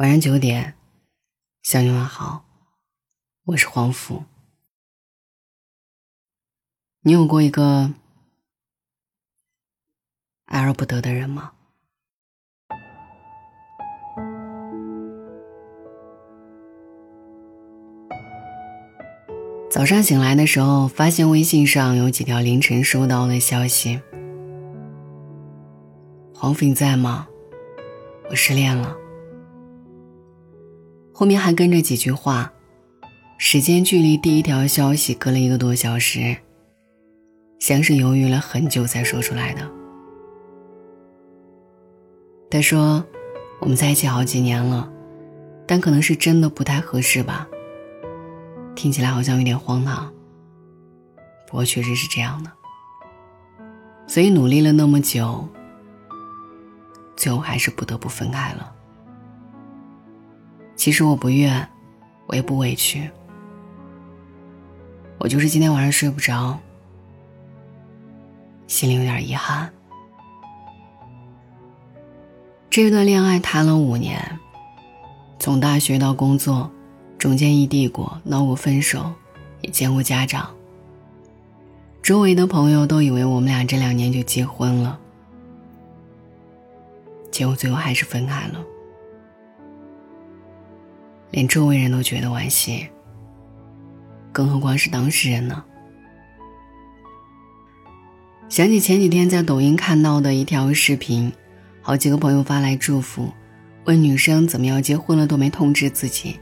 晚上九点，向你问好，我是黄甫。你有过一个爱而不得的人吗？早上醒来的时候，发现微信上有几条凌晨收到的消息：“黄甫，在吗？我失恋了。”后面还跟着几句话，时间距离第一条消息隔了一个多小时，像是犹豫了很久才说出来的。他说：“我们在一起好几年了，但可能是真的不太合适吧。”听起来好像有点荒唐，不过确实是这样的。所以努力了那么久，最后还是不得不分开了。其实我不怨，我也不委屈，我就是今天晚上睡不着，心里有点遗憾。这段恋爱谈了五年，从大学到工作，中间异地过，闹过分手，也见过家长。周围的朋友都以为我们俩这两年就结婚了，结果最后还是分开了。连周围人都觉得惋惜，更何况是当事人呢？想起前几天在抖音看到的一条视频，好几个朋友发来祝福，问女生怎么要结婚了都没通知自己，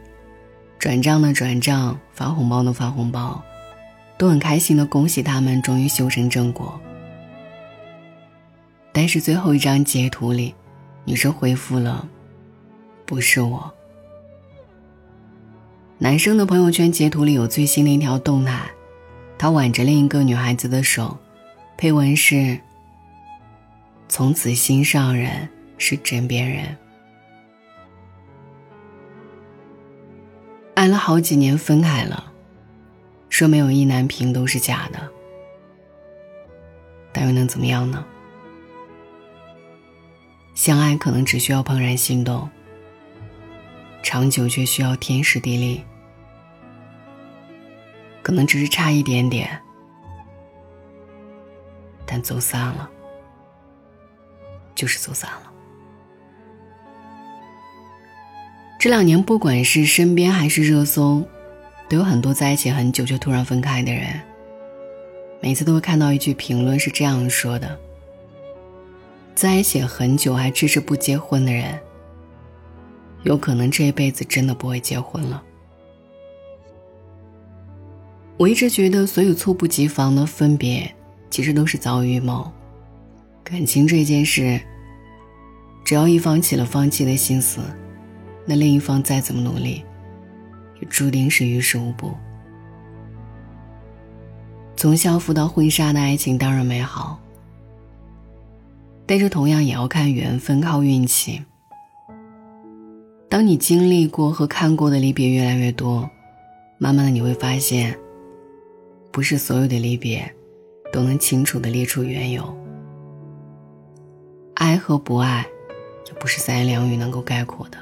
转账的转账，发红包的发红包，都很开心的恭喜他们终于修成正果。但是最后一张截图里，女生回复了：“不是我。”男生的朋友圈截图里有最新的一条动态，他挽着另一个女孩子的手，配文是：“从此心上人是枕边人。”爱了好几年分开了，说没有意难平都是假的，但又能怎么样呢？相爱可能只需要怦然心动。长久却需要天时地利，可能只是差一点点，但走散了，就是走散了。这两年，不管是身边还是热搜，都有很多在一起很久就突然分开的人。每次都会看到一句评论是这样说的：“在一起很久还迟迟不结婚的人。”有可能这一辈子真的不会结婚了。我一直觉得，所有猝不及防的分别，其实都是早有预谋。感情这件事，只要一方起了放弃的心思，那另一方再怎么努力，也注定是于事无补。从校服到婚纱的爱情当然美好，但是同样也要看缘分，靠运气。当你经历过和看过的离别越来越多，慢慢的你会发现，不是所有的离别，都能清楚的列出缘由。爱和不爱，也不是三言两语能够概括的。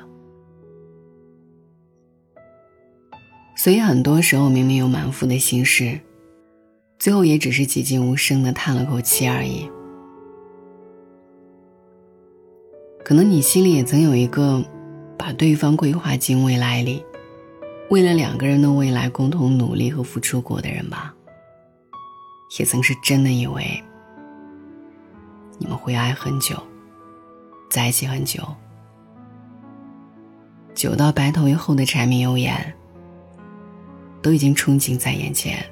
所以很多时候明明有满腹的心事，最后也只是寂静无声的叹了口气而已。可能你心里也曾有一个。把对方规划进未来里，为了两个人的未来共同努力和付出过的人吧，也曾是真的以为你们会爱很久，在一起很久，久到白头以后的柴米油盐都已经憧憬在眼前。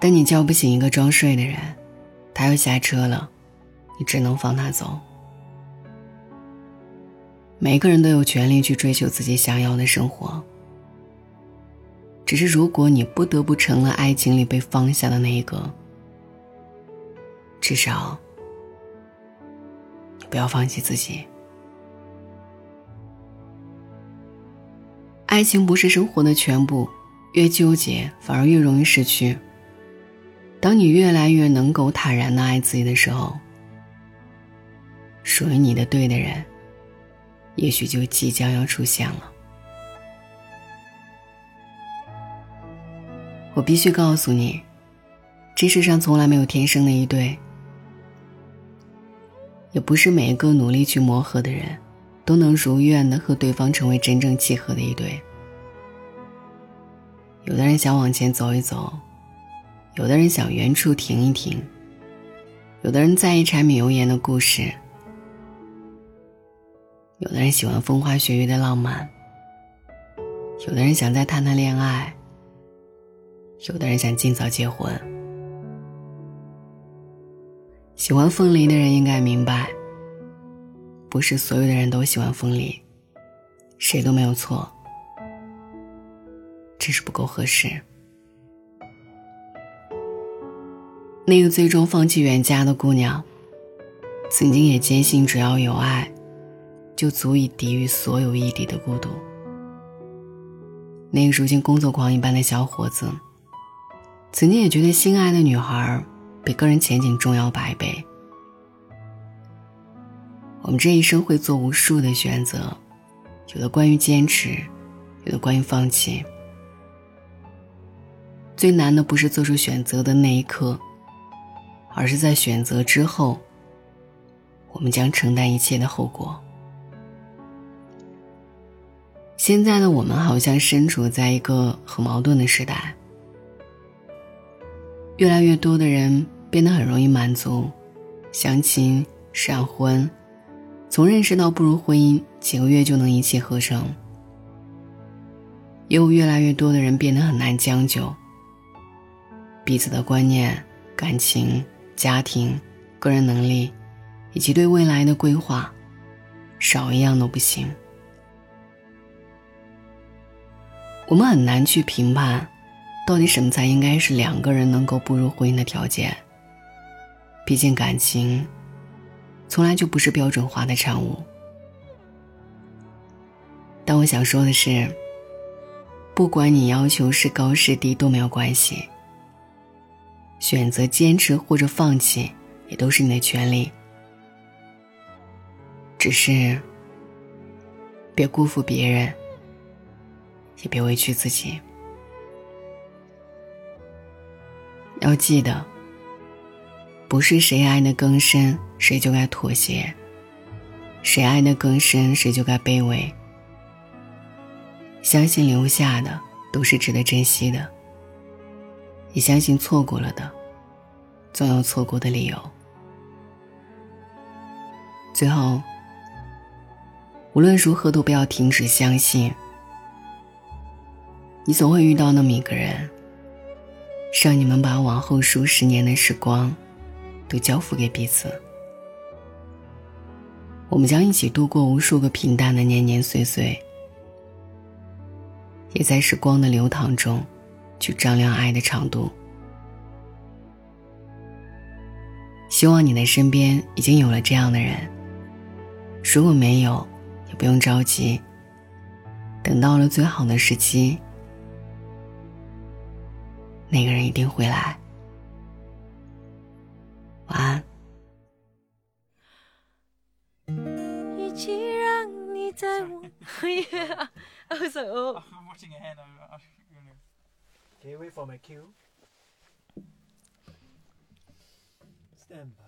但你叫不醒一个装睡的人，他要下车了。你只能放他走。每个人都有权利去追求自己想要的生活，只是如果你不得不成了爱情里被放下的那一个，至少你不要放弃自己。爱情不是生活的全部，越纠结反而越容易失去。当你越来越能够坦然的爱自己的时候。属于你的对的人，也许就即将要出现了。我必须告诉你，这世上从来没有天生的一对，也不是每一个努力去磨合的人，都能如愿的和对方成为真正契合的一对。有的人想往前走一走，有的人想原处停一停，有的人在意柴米油盐的故事，有的人喜欢风花雪月的浪漫，有的人想再谈谈恋爱。有的人想尽早结婚，喜欢凤梨的人应该明白，不是所有的人都喜欢凤梨，谁都没有错，只是不够合适。那个最终放弃远嫁的姑娘，曾经也坚信，只要有爱，就足以抵御所有异地的孤独。那个如今工作狂一般的小伙子。曾经也觉得心爱的女孩比个人前景重要百倍。我们这一生会做无数的选择，有的关于坚持，有的关于放弃。最难的不是做出选择的那一刻，而是在选择之后，我们将承担一切的后果。现在的我们好像身处在一个很矛盾的时代。越来越多的人变得很容易满足，相亲、闪婚，从认识到步入婚姻，几个月就能一气呵成。也有越来越多的人变得很难将就，彼此的观念、感情、家庭、个人能力，以及对未来的规划，少一样都不行。我们很难去评判。到底什么才应该是两个人能够步入婚姻的条件？毕竟感情，从来就不是标准化的产物。但我想说的是，不管你要求是高是低都没有关系。选择坚持或者放弃，也都是你的权利。只是，别辜负别人，也别委屈自己。要记得，不是谁爱的更深，谁就该妥协；谁爱的更深，谁就该卑微。相信留下的都是值得珍惜的，也相信错过了的，总有错过的理由。最后，无论如何都不要停止相信，你总会遇到那么一个人。让你们把往后数十年的时光，都交付给彼此。我们将一起度过无数个平淡的年年岁岁，也在时光的流淌中，去丈量爱的长度。希望你的身边已经有了这样的人。如果没有，也不用着急。等到了最好的时机。那个人一定会来。晚安。与其让你在我，Yeah, I was like, oh. I'm watching ahead. Can you wait for my cue? Stand by.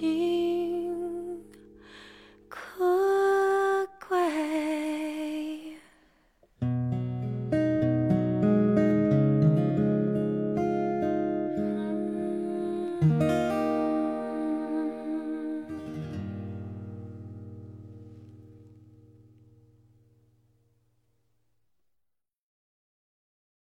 情？